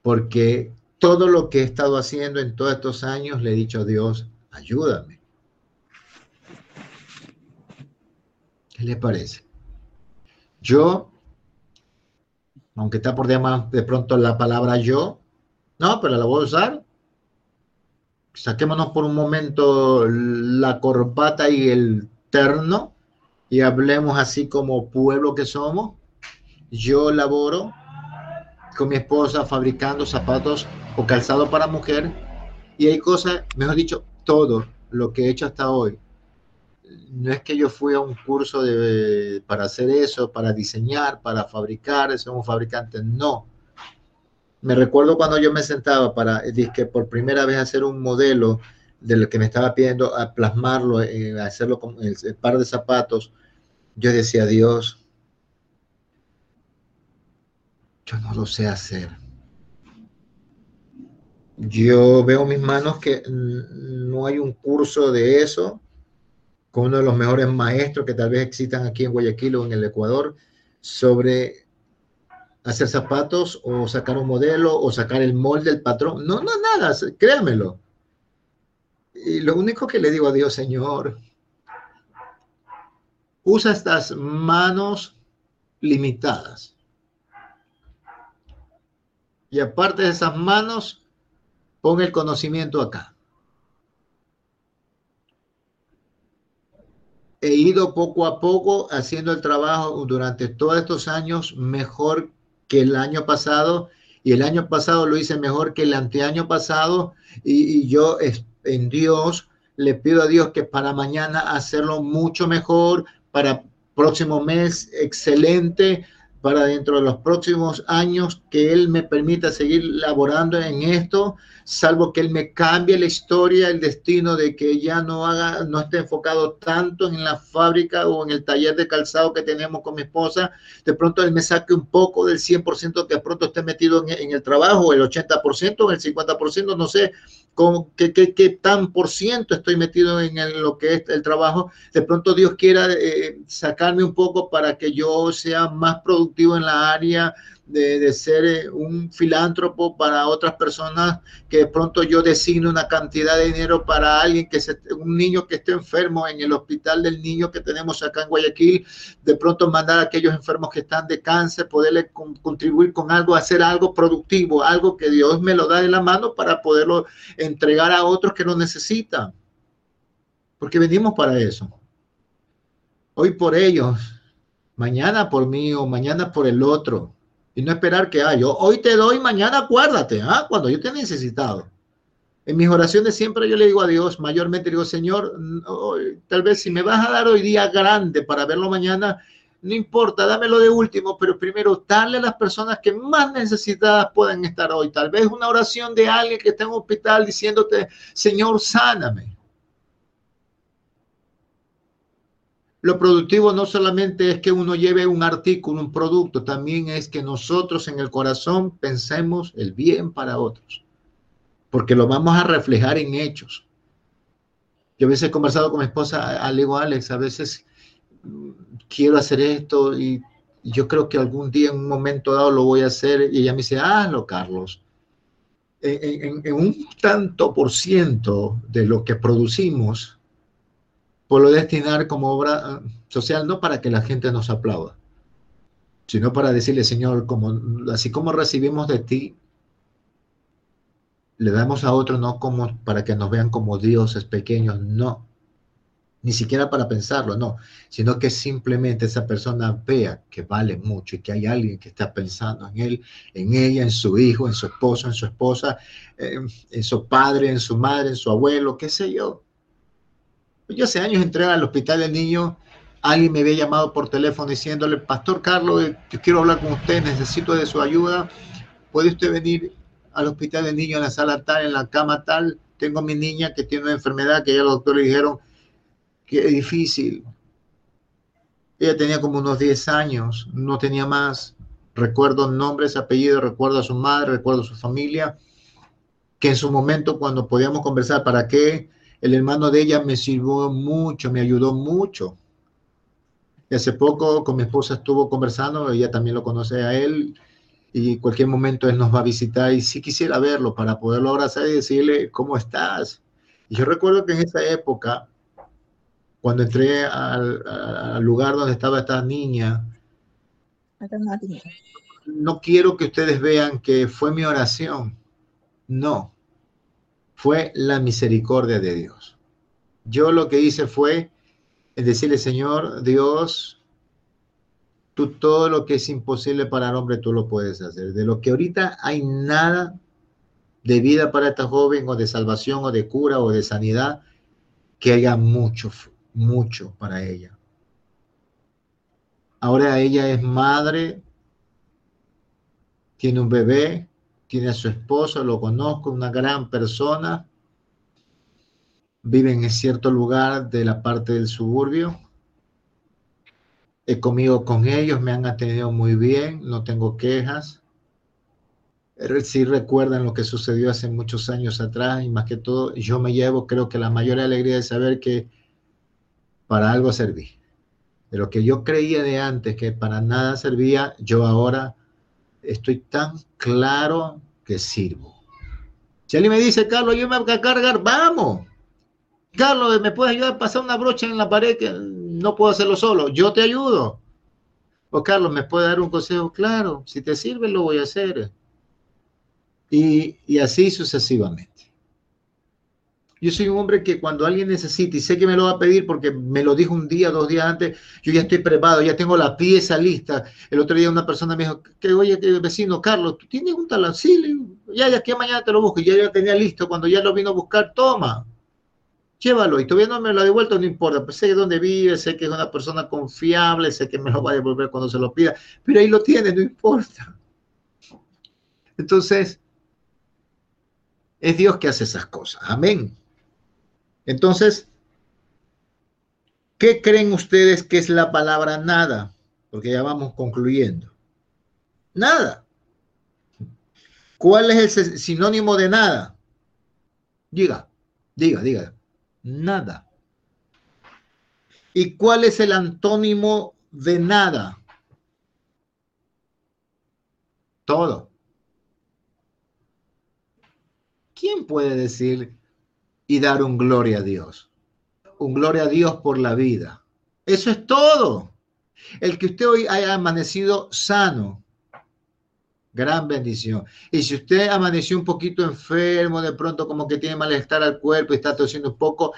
Porque todo lo que he estado haciendo en todos estos años le he dicho a Dios, ayúdame. ¿Qué le parece? Yo, aunque está por demás de pronto la palabra yo, no, pero la voy a usar saquémonos por un momento la corbata y el terno y hablemos así como pueblo que somos. Yo laboro con mi esposa fabricando zapatos o calzado para mujer y hay cosas, mejor dicho, todo lo que he hecho hasta hoy. No es que yo fui a un curso de, para hacer eso, para diseñar, para fabricar, somos un fabricante, no me recuerdo cuando yo me sentaba para, que por primera vez hacer un modelo de lo que me estaba pidiendo, a plasmarlo, eh, hacerlo con el, par de zapatos, yo decía, Dios, yo no lo sé hacer. Yo veo mis manos que no hay un curso de eso con uno de los mejores maestros que tal vez existan aquí en Guayaquil o en el Ecuador sobre hacer zapatos o sacar un modelo o sacar el molde del patrón. No, no, nada, créamelo. Y lo único que le digo a Dios, Señor, usa estas manos limitadas. Y aparte de esas manos, pon el conocimiento acá. He ido poco a poco haciendo el trabajo durante todos estos años mejor que el año pasado y el año pasado lo hice mejor que el anteaño pasado y, yo en Dios le pido a Dios que para mañana hacerlo mucho mejor, para próximo mes excelente, para dentro de los próximos años que Él me permita seguir laborando en esto, salvo que Él me cambie la historia, el destino de que ya no haga, no esté enfocado tanto en la fábrica o en el taller de calzado que tenemos con mi esposa, de pronto Él me saque un poco del 100% que de pronto esté metido en, el trabajo, el 80%, el 50%, no sé, con qué, qué, tan por ciento estoy metido en lo que es el trabajo, de pronto Dios quiera eh, sacarme un poco para que yo sea más productivo en la área de, ser eh, un filántropo para otras personas, que de pronto yo designe una cantidad de dinero para alguien que se, un niño que esté enfermo en el hospital del niño que tenemos acá en Guayaquil, de pronto mandar a aquellos enfermos que están de cáncer, poderle contribuir con algo, hacer algo productivo, algo que Dios me lo da de la mano para poderlo entregar a otros que lo necesitan. Porque venimos para eso. Hoy por ellos, mañana por mí o mañana por el otro y no esperar que, ah, yo hoy te doy, mañana acuérdate, ah, cuando yo te he necesitado. En mis oraciones siempre yo le digo a Dios, mayormente digo, Señor, tal vez si me vas a dar hoy día grande para verlo mañana, no importa, dámelo de último, pero primero darle a las personas que más necesitadas pueden estar hoy. Tal vez una oración de alguien que está en un hospital diciéndote, Señor, sáname. Lo productivo no solamente es que uno lleve un artículo, un producto, también es que nosotros en el corazón pensemos el bien para otros, porque lo vamos a reflejar en hechos. Yo a veces he conversado con mi esposa, le digo, Alex, a veces mm, quiero hacer esto y yo creo que algún día, en un momento dado, lo voy a hacer. Y ella me dice, hazlo, Carlos. En, en un tanto por ciento de lo que producimos, por destinar como obra eh, social, no para que la gente nos aplauda, sino para decirle, Señor, como, así como recibimos de ti, le damos a otros no como para que nos vean como dioses pequeños, no, ni siquiera para pensarlo, no, sino que simplemente esa persona vea que vale mucho y que hay alguien que está pensando en él, en ella, en su hijo, en su esposo, en su esposa, eh, en su padre, en su madre, en su abuelo, qué sé yo. Yo hace años entré al hospital del niño, alguien me había llamado por teléfono diciéndole, Pastor Carlos, yo quiero hablar con usted, necesito de su ayuda. ¿Puede usted venir al hospital del niño en la sala tal, en la cama tal? Tengo a mi niña que tiene una enfermedad que ya los doctores dijeron que es difícil. Ella tenía como unos 10 años, no tenía más. Recuerdo nombres, apellidos, recuerdo a su madre, recuerdo a su familia, que en su momento cuando podíamos conversar para qué el hermano de ella me sirvió mucho, me ayudó mucho. Y hace poco con mi esposa estuvo conversando, ella también lo conoce a él, y cualquier momento él nos va a visitar y sí quisiera verlo para poderlo abrazar y decirle, ¿cómo estás? Y yo recuerdo que en esa época, cuando entré al, lugar donde estaba esta niña, no quiero que ustedes vean que fue mi oración, no, fue la misericordia de Dios. Yo lo que hice fue decirle, Señor Dios, tú todo lo que es imposible para el hombre, tú lo puedes hacer. De lo que ahorita hay nada de vida para esta joven o de salvación o de cura o de sanidad, que haya mucho, mucho para ella. Ahora ella es madre, tiene un bebé, tiene a su esposo, lo conozco, una gran persona, vive en cierto lugar de la parte del suburbio. He comido con ellos, me han atendido muy bien, no tengo quejas. Sí recuerdan lo que sucedió hace muchos años atrás y más que todo yo me llevo, creo que la mayor alegría de saber que para algo serví. De lo que yo creía de antes que para nada servía, yo ahora estoy tan claro que sirvo. Si alguien me dice, Carlos, yo me voy a cargar, vamos. Carlos, ¿me puedes ayudar a pasar una brocha en la pared que no puedo hacerlo solo? Yo te ayudo. O Carlos, ¿me puede dar un consejo? Claro, si te sirve, lo voy a hacer. Y, y así sucesivamente. Yo soy un hombre que cuando alguien necesita y sé que me lo va a pedir porque me lo dijo un día, dos días antes, yo ya estoy preparado, ya tengo la pieza lista. El otro día una persona me dijo, que oye, que vecino Carlos, ¿tú tienes un talán? ya, ya que mañana te lo busco. Y ya yo tenía listo. Cuando ya lo vino a buscar, toma, llévalo. Y todavía no me lo ha devuelto, no importa. Pues sé dónde vive, sé que es una persona confiable, sé que me lo va a devolver cuando se lo pida. Pero ahí lo tiene, no importa. Entonces, es Dios que hace esas cosas. Amén. Entonces, ¿qué creen ustedes que es la palabra nada? Porque ya vamos concluyendo. Nada. ¿Cuál es el sinónimo de nada? Diga, diga, diga. Nada. ¿Y cuál es el antónimo de nada? todo. ¿Quién puede decir y dar un gloria a Dios? Un gloria a Dios por la vida. Eso es todo. El que usted hoy haya amanecido sano, gran bendición. Y si usted amaneció un poquito enfermo, de pronto como que tiene malestar al cuerpo y está tosiendo un poco,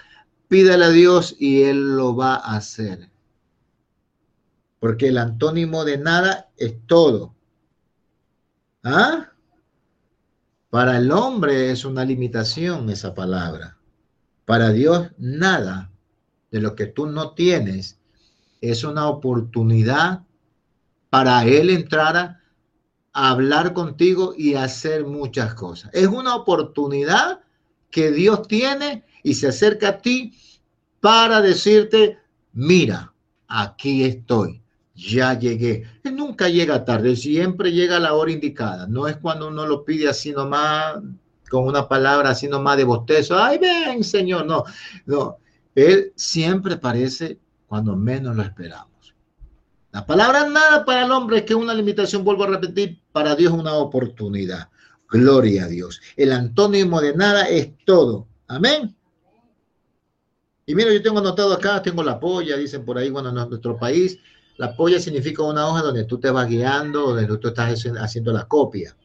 pídale a Dios y Él lo va a hacer. Porque el antónimo de nada es todo. ¿Ah? Para el hombre es una limitación esa palabra. Para Dios nada de lo que tú no tienes es una oportunidad para Él entrar a, hablar contigo y hacer muchas cosas. Es una oportunidad que Dios tiene y se acerca a ti para decirte, mira, aquí estoy, ya llegué. Él nunca llega tarde, siempre llega a la hora indicada. No es cuando uno lo pide así nomás, con una palabra así nomás de bostezo, ay, ven, Señor, no, no. Él siempre parece cuando menos lo esperamos. La palabra nada para el hombre es que una limitación, vuelvo a repetir, para Dios una oportunidad. Gloria a Dios. El antónimo de nada es todo. Amén. Y mira, yo tengo anotado acá, tengo la polla, dicen por ahí, bueno, en nuestro país, la polla significa una hoja donde tú te vas guiando, donde tú estás haciendo la copia.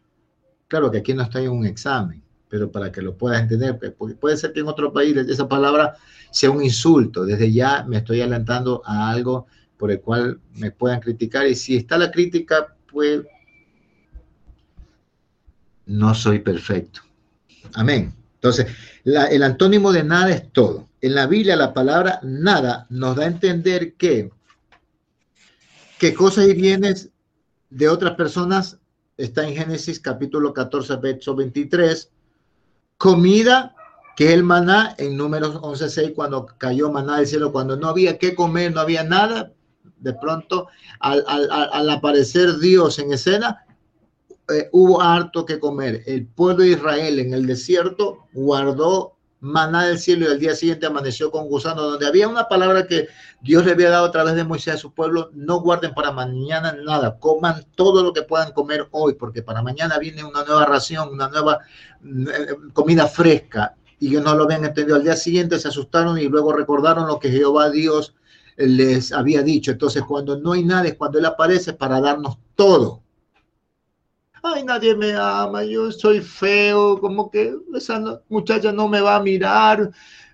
Claro que aquí no está en un examen, pero para que lo puedas entender, pues, puede ser que en otro país esa palabra sea un insulto. Desde ya me estoy adelantando a algo por el cual me puedan criticar y si está la crítica, pues no soy perfecto. Amén. Entonces, el antónimo de nada es todo. En la Biblia la palabra nada nos da a entender que, que cosas y bienes de otras personas está en Génesis capítulo 14, verso 23. Comida que el maná en números 11.6, cuando cayó maná del cielo, cuando no había qué comer, no había nada, de pronto al, al, aparecer Dios en escena, eh, hubo harto que comer. El pueblo de Israel en el desierto guardó maná del cielo y al día siguiente amaneció con gusano, donde había una palabra que Dios le había dado a través de Moisés a su pueblo, no guarden para mañana nada, coman todo lo que puedan comer hoy, porque para mañana viene una nueva ración, una nueva eh, comida fresca y que no lo habían entendido. Al día siguiente se asustaron y luego recordaron lo que Jehová Dios les había dicho. Entonces, cuando no hay nada, es cuando Él aparece para darnos todo. Ay, nadie me ama, yo soy feo, como que esa muchacha no me va a mirar.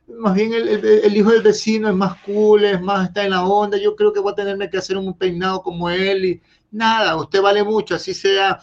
Más bien el, hijo del vecino es más cool, es más, está en la onda. Yo creo que voy a tenerme que hacer un peinado como él y nada, usted vale mucho, así sea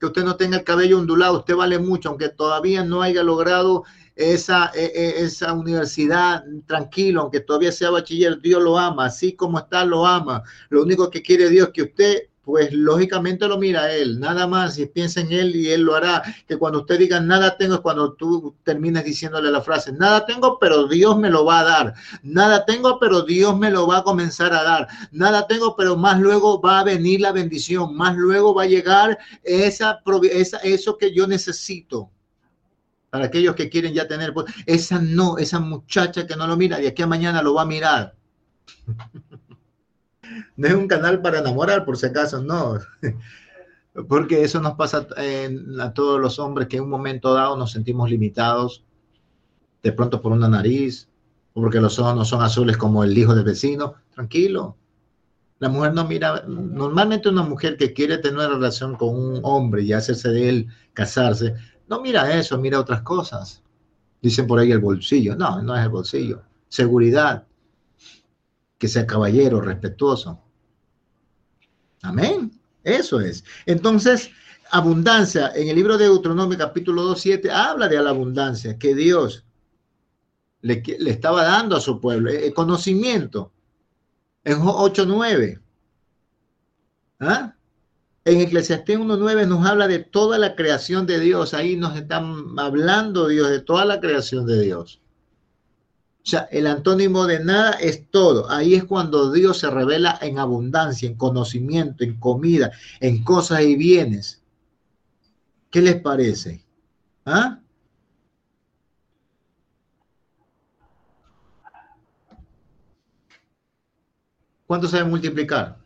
que usted no tenga el cabello ondulado, usted vale mucho, aunque todavía no haya logrado esa, e, e, esa universidad tranquilo, aunque todavía sea bachiller, Dios lo ama, así como está, lo ama. Lo único que quiere Dios es que usted, pues lógicamente lo mira Él, nada más, y piensa en Él y Él lo hará. Que cuando usted diga nada tengo es cuando tú termines diciéndole la frase, nada tengo, pero Dios me lo va a dar. Nada tengo, pero Dios me lo va a comenzar a dar. Nada tengo, pero más luego va a venir la bendición, más luego va a llegar esa, esa eso que yo necesito para aquellos que quieren ya tener, pues, esa no, esa muchacha que no lo mira, de aquí a mañana lo va a mirar. No es un canal para enamorar, por si acaso, no. Porque eso nos pasa a todos los hombres que en un momento dado nos sentimos limitados, de pronto por una nariz, o porque los ojos no son azules como el hijo del vecino. Tranquilo. La mujer no mira, normalmente una mujer que quiere tener una relación con un hombre y hacerse de él, casarse, no mira eso, mira otras cosas. Dicen por ahí el bolsillo. No, no es el bolsillo. Seguridad. Que sea caballero, respetuoso. Amén. Eso es. Entonces, abundancia. En el libro de Deuteronomio capítulo 2, 7 habla de la abundancia que Dios le, le estaba dando a su pueblo. El conocimiento. En 8, 9. ¿Ah? En Eclesiastés 1.9 nos habla de toda la creación de Dios. Ahí nos están hablando Dios de toda la creación de Dios. O sea, el antónimo de nada es todo. Ahí es cuando Dios se revela en abundancia, en conocimiento, en comida, en cosas y bienes. ¿Qué les parece? ¿Ah? ¿Cuánto sabe multiplicar?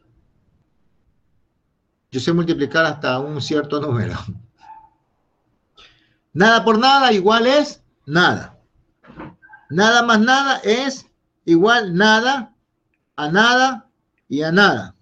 Yo sé multiplicar hasta un cierto número. Nada por nada igual es nada. Nada más nada es igual nada a nada y a nada.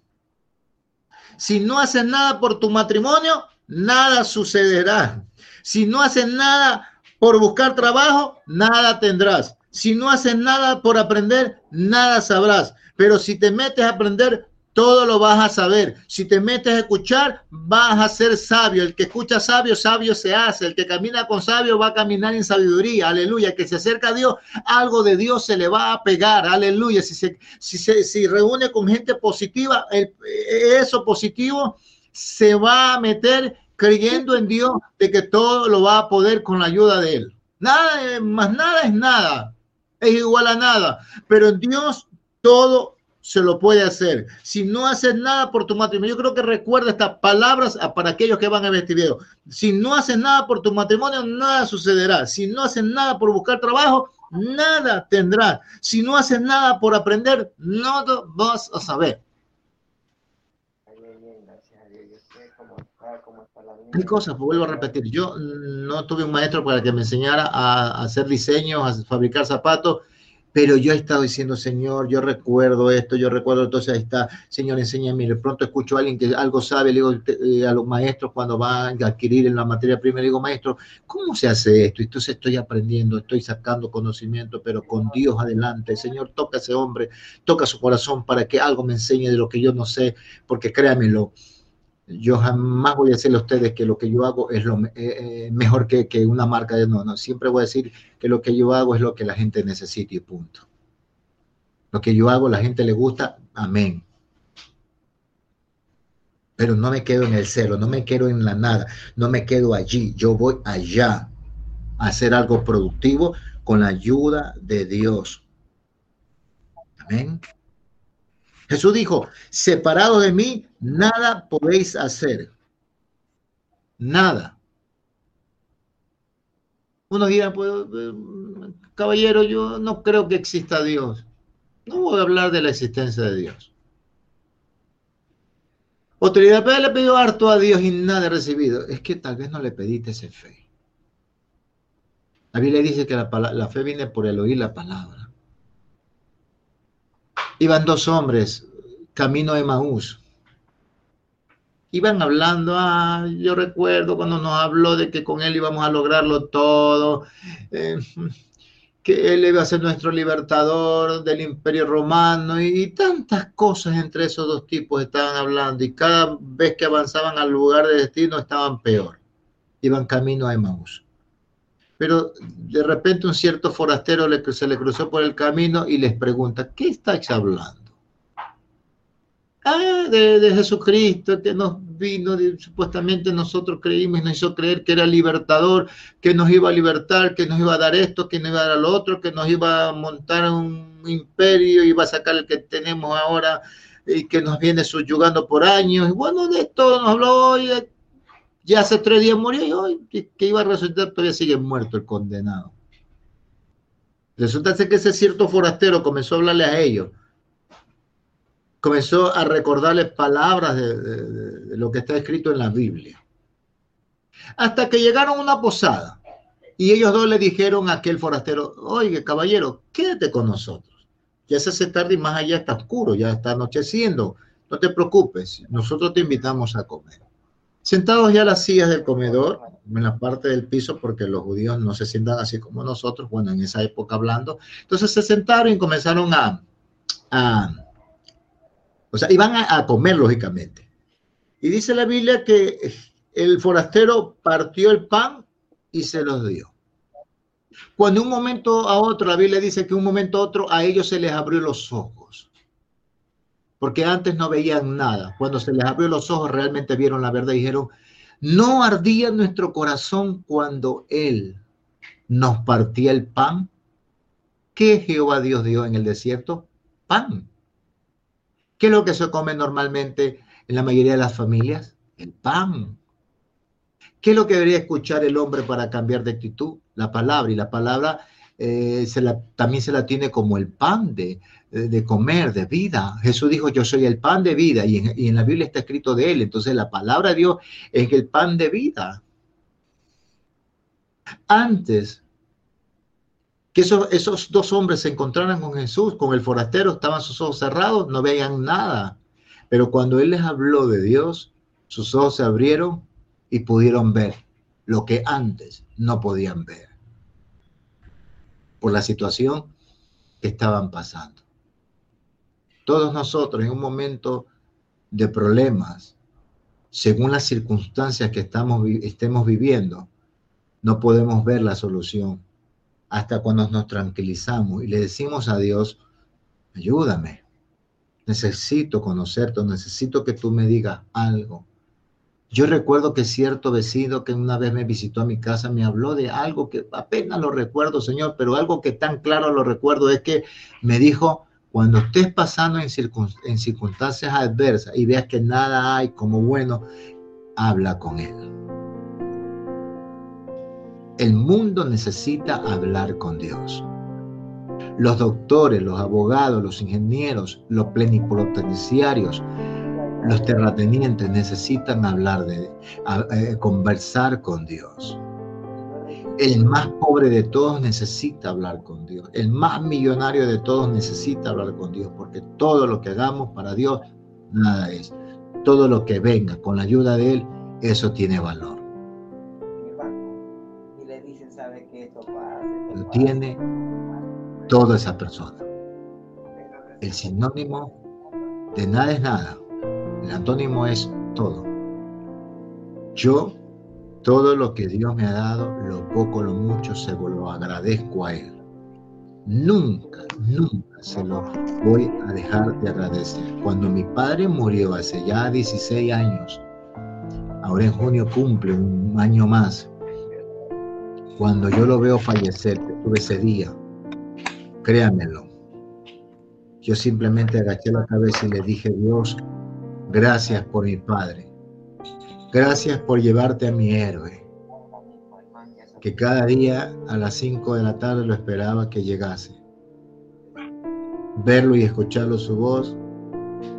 Si no haces nada por tu matrimonio, nada sucederá. Si no haces nada por buscar trabajo, nada tendrás. Si no haces nada por aprender, nada sabrás. Pero si te metes a aprender, todo lo vas a saber. Si te metes a escuchar, vas a ser sabio. El que escucha sabio, sabio se hace. El que camina con sabio va a caminar en sabiduría. Aleluya. Que se acerca a Dios, algo de Dios se le va a pegar. Aleluya. Si se, si se si reúne con gente positiva, eso positivo se va a meter creyendo en Dios de que todo lo va a poder con la ayuda de Él. Nada, más nada es nada. Es igual a nada. Pero en Dios todo se lo puede hacer. Si no haces nada por tu matrimonio, yo creo que recuerda estas palabras para aquellos que van a este video. Si no haces nada por tu matrimonio, nada sucederá. Si no haces nada por buscar trabajo, nada tendrás. Si no haces nada por aprender, no vas a saber. Hay cosas, pues vuelvo a repetir. Yo no tuve un maestro para que me enseñara a hacer diseños, a fabricar zapatos pero yo he estado diciendo, Señor, yo recuerdo esto, yo recuerdo, entonces ahí está, Señor, enséñame. De pronto escucho a alguien que algo sabe, le digo eh, a los maestros cuando van a adquirir en la materia prima, le digo, maestro, ¿cómo se hace esto? Entonces estoy aprendiendo, estoy sacando conocimiento, pero con Dios adelante. Señor, toca a ese hombre, toca su corazón para que algo me enseñe de lo que yo no sé, porque créamelo, yo jamás voy a decirle a ustedes que lo que yo hago es lo eh, eh, mejor que, una marca de no, no, siempre voy a decir que lo que yo hago es lo que la gente necesita y punto. Lo que yo hago, la gente le gusta, amén. Pero no me quedo en el cero, no me quedo en la nada, no me quedo allí, yo voy allá a hacer algo productivo con la ayuda de Dios. Amén. Jesús dijo, separado de mí, nada podéis hacer. Nada. Uno dirá, pues, eh, caballero, yo no creo que exista Dios. No voy a hablar de la existencia de Dios. Autoridad, pero le pidió harto a Dios y nada he recibido. Es que tal vez no le pediste ese fe. La Biblia dice que la, la fe viene por el oír la palabra. Iban dos hombres camino de Maús. Iban hablando, ah, yo recuerdo cuando nos habló de que con él íbamos a lograrlo todo, eh, que él iba a ser nuestro libertador del imperio romano y, tantas cosas entre esos dos tipos estaban hablando y cada vez que avanzaban al lugar de destino estaban peor, iban camino a Emaús pero de repente un cierto forastero le, se le cruzó por el camino y les pregunta, ¿qué estáis hablando? Ah, de, Jesucristo que nos vino, supuestamente nosotros creímos y nos hizo creer que era libertador, que nos iba a libertar, que nos iba a dar esto, que nos iba a dar lo otro, que nos iba a montar un imperio, iba a sacar el que tenemos ahora y que nos viene subyugando por años. Y bueno, de esto nos habló hoy, ya hace tres días murió y hoy que, iba a resucitar todavía sigue muerto el condenado. Resulta que ese cierto forastero comenzó a hablarle a ellos, comenzó a recordarles palabras de, lo que está escrito en la Biblia. Hasta que llegaron a una posada y ellos dos le dijeron a aquel forastero, oye, caballero, quédate con nosotros. Ya se hace tarde y más allá está oscuro, ya está anocheciendo. No te preocupes, nosotros te invitamos a comer. Sentados ya las sillas del comedor, en la parte del piso, porque los judíos no se sientan así como nosotros, bueno, en esa época hablando. Entonces se sentaron y comenzaron a, o sea, iban a, comer, lógicamente. Y dice la Biblia que el forastero partió el pan y se los dio. Cuando un momento a otro, la Biblia dice que un momento a otro a ellos se les abrió los ojos porque antes no veían nada. Cuando se les abrió los ojos, realmente vieron la verdad y dijeron, no ardía nuestro corazón cuando Él nos partía el pan. ¿Qué Jehová Dios dio en el desierto? Pan. ¿Qué es lo que se come normalmente en la mayoría de las familias? El pan. ¿Qué es lo que debería escuchar el hombre para cambiar de actitud? La palabra. Y la palabra eh, se la, también se la tiene como el pan de, de, comer, de vida. Jesús dijo, yo soy el pan de vida y en, y en, la Biblia está escrito de él. Entonces la palabra de Dios es el pan de vida. Antes que esos, esos dos hombres se encontraran con Jesús, con el forastero, estaban sus ojos cerrados, no veían nada. Pero cuando Él les habló de Dios, sus ojos se abrieron y pudieron ver lo que antes no podían ver por la situación que estaban pasando. Todos nosotros en un momento de problemas, según las circunstancias que estamos, estemos viviendo, no podemos ver la solución hasta cuando nos tranquilizamos y le decimos a Dios, ayúdame, necesito conocerte, necesito que tú me digas algo. Yo recuerdo que cierto vecino que una vez me visitó a mi casa me habló de algo que apenas lo recuerdo, Señor, pero algo que tan claro lo recuerdo es que me dijo, cuando estés pasando en, circunstancias adversas y veas que nada hay como bueno, habla con Él. El mundo necesita hablar con Dios. Los doctores, los abogados, los ingenieros, los plenipotenciarios, los terratenientes necesitan hablar de, eh, conversar con Dios. El más pobre de todos necesita hablar con Dios. El más millonario de todos necesita hablar con Dios, porque todo lo que hagamos para Dios, nada es. Todo lo que venga con la ayuda de Él, eso tiene valor. lo tiene toda esa persona. El sinónimo de nada es nada. El antónimo es todo. Yo, todo lo que Dios me ha dado, lo poco, lo mucho, se lo agradezco a Él. Nunca, nunca se lo voy a dejar de agradecer. Cuando mi padre murió hace ya 16 años, ahora en junio cumple un año más, cuando yo lo veo fallecer, tuve ese día, créanmelo, yo simplemente agaché la cabeza y le dije, Dios, gracias por mi padre. Gracias por llevarte a mi héroe. Que cada día a las 5 de la tarde lo esperaba que llegase. Verlo y escucharlo su voz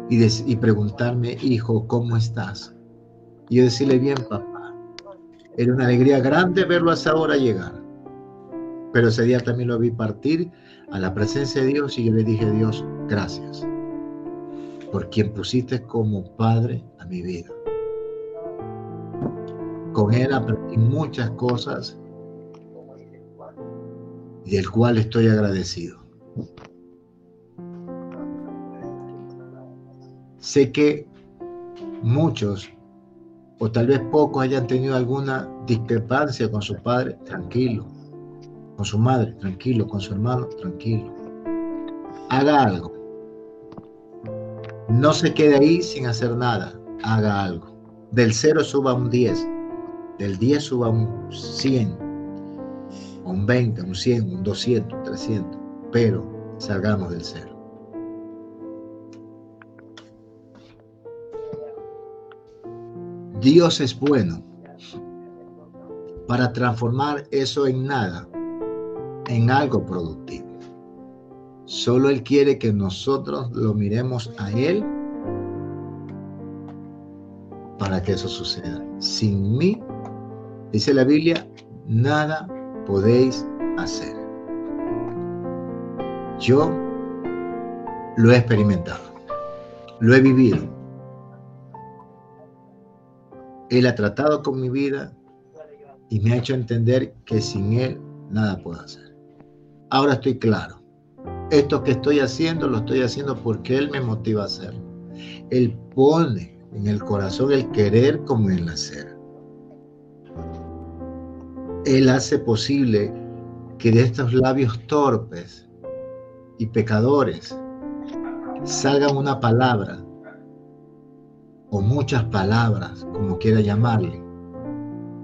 y, y preguntarme, hijo, ¿cómo estás? Y yo decirle, bien, papá era una alegría grande verlo a esa hora llegar. Pero ese día también lo vi partir a la presencia de Dios y yo le dije, Dios, gracias por quien pusiste como padre a mi vida. Con él aprendí muchas cosas y del cual estoy agradecido. Sé que muchos o tal vez pocos hayan tenido alguna discrepancia con su padre, tranquilo. Con su madre, tranquilo. Con su hermano, tranquilo. Haga algo. No se quede ahí sin hacer nada. Haga algo. Del 0 suba un 10. Del 10 suba un 100. un 20, un 100, un 200, un 300. Pero salgamos del 0. Dios es bueno para transformar eso en nada, en algo productivo. Solo Él quiere que nosotros lo miremos a Él para que eso suceda. Sin mí, dice la Biblia, nada podéis hacer. Yo lo he experimentado, lo he vivido él ha tratado con mi vida y me ha hecho entender que sin Él nada puedo hacer. Ahora estoy claro. Esto que estoy haciendo lo estoy haciendo porque Él me motiva a hacerlo. Él pone en el corazón el querer como el hacer. Él hace posible que de estos labios torpes y pecadores salga una palabra o muchas palabras, como quiera llamarle,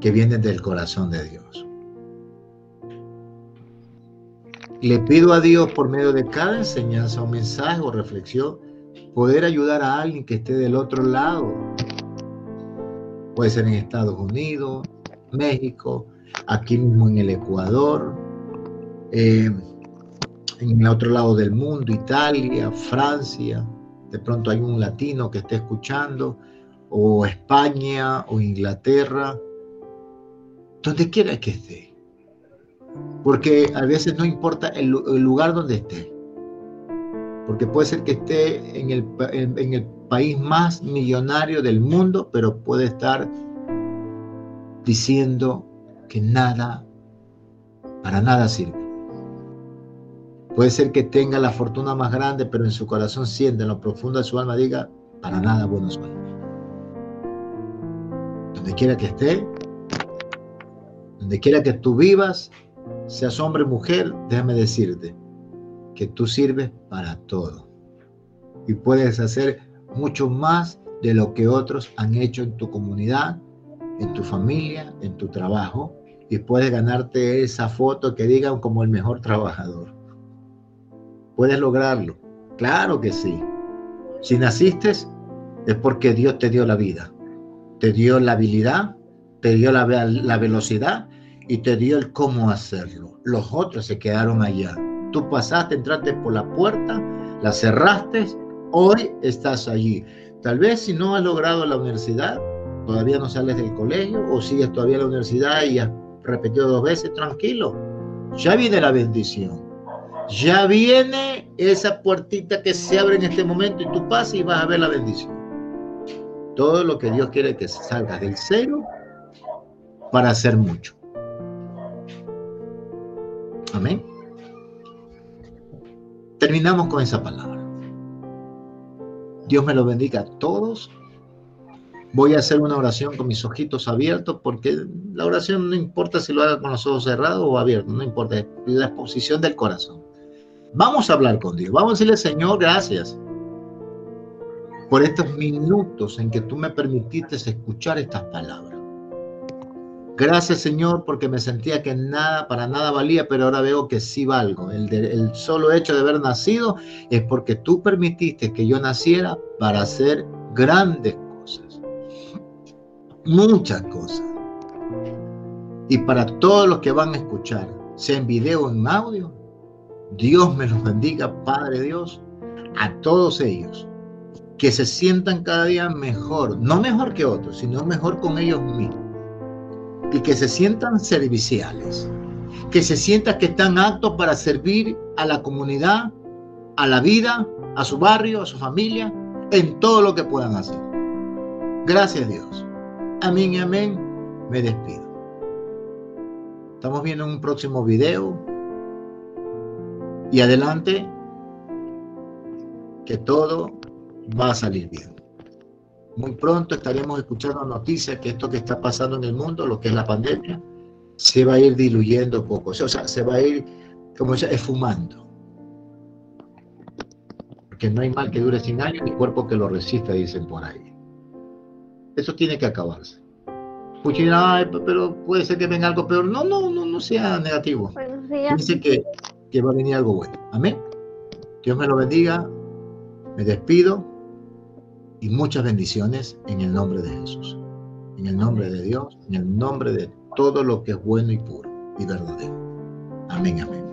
que vienen del corazón de Dios. Le pido a Dios por medio de cada enseñanza o mensaje o reflexión poder ayudar a alguien que esté del otro lado. Puede ser en Estados Unidos, México, aquí mismo en el Ecuador, eh, en el otro lado del mundo, Italia, Francia, de pronto hay un latino que esté escuchando, o España, o Inglaterra, donde quiera que esté. Porque a veces no importa el, lugar donde esté. Porque puede ser que esté en el, en el país más millonario del mundo, pero puede estar diciendo que nada, para nada sirve. Puede ser que tenga la fortuna más grande, pero en su corazón siente, en lo profundo de su alma, diga, para nada bueno soy. Donde quiera que esté, donde quiera que tú vivas, seas hombre o mujer, déjame decirte que tú sirves para todo. Y puedes hacer mucho más de lo que otros han hecho en tu comunidad, en tu familia, en tu trabajo, y puedes ganarte esa foto que digan como el mejor trabajador. Puedes lograrlo, claro que sí. Si naciste es porque Dios te dio la vida, te dio la habilidad, te dio la, la velocidad y te dio el cómo hacerlo. Los otros se quedaron allá. Tú pasaste, entraste por la puerta, la cerraste, hoy estás allí. Tal vez si no has logrado la universidad, todavía no sales del colegio o sigues todavía en la universidad y has repetido dos veces, tranquilo. Ya viene la bendición. Ya viene esa puertita que se abre en este momento y tú pasas y vas a ver la bendición. Todo lo que Dios quiere que salga del cero para hacer mucho. Amén. Terminamos con esa palabra. Dios me lo bendiga a todos. Voy a hacer una oración con mis ojitos abiertos porque la oración no importa si lo haga con los ojos cerrados o abiertos, no importa, la posición del corazón. Vamos a hablar con Dios. Vamos a decirle, Señor, gracias por estos minutos en que tú me permitiste escuchar estas palabras. Gracias Señor porque me sentía que nada, para nada valía, pero ahora veo que sí valgo. El, solo hecho de haber nacido es porque tú permitiste que yo naciera para hacer grandes cosas. Muchas cosas. Y para todos los que van a escuchar, sea en video o en audio, Dios me los bendiga, Padre Dios, a todos ellos. Que se sientan cada día mejor, no mejor que otros, sino mejor con ellos mismos y que se sientan serviciales, que se sientan que están aptos para servir a la comunidad, a la vida, a su barrio, a su familia, en todo lo que puedan hacer. Gracias Dios. Amén y amén. Me despido. Estamos viendo un próximo video. Y adelante, que todo va a salir bien. Muy pronto estaremos escuchando noticias que esto que está pasando en el mundo, lo que es la pandemia, se va a ir diluyendo poco. O sea, se va a ir, como dice, esfumando. Porque no hay mal que dure 100 años ni cuerpo que lo resista, dicen por ahí. Eso tiene que acabarse. pero puede ser que venga algo peor. No, no, no, no sea negativo. Dice que, que va a venir algo bueno. Amén. Dios me lo bendiga. Me despido y muchas bendiciones en el nombre de Jesús, en el nombre de Dios, en el nombre de todo lo que es bueno y puro y verdadero. Amén, amén.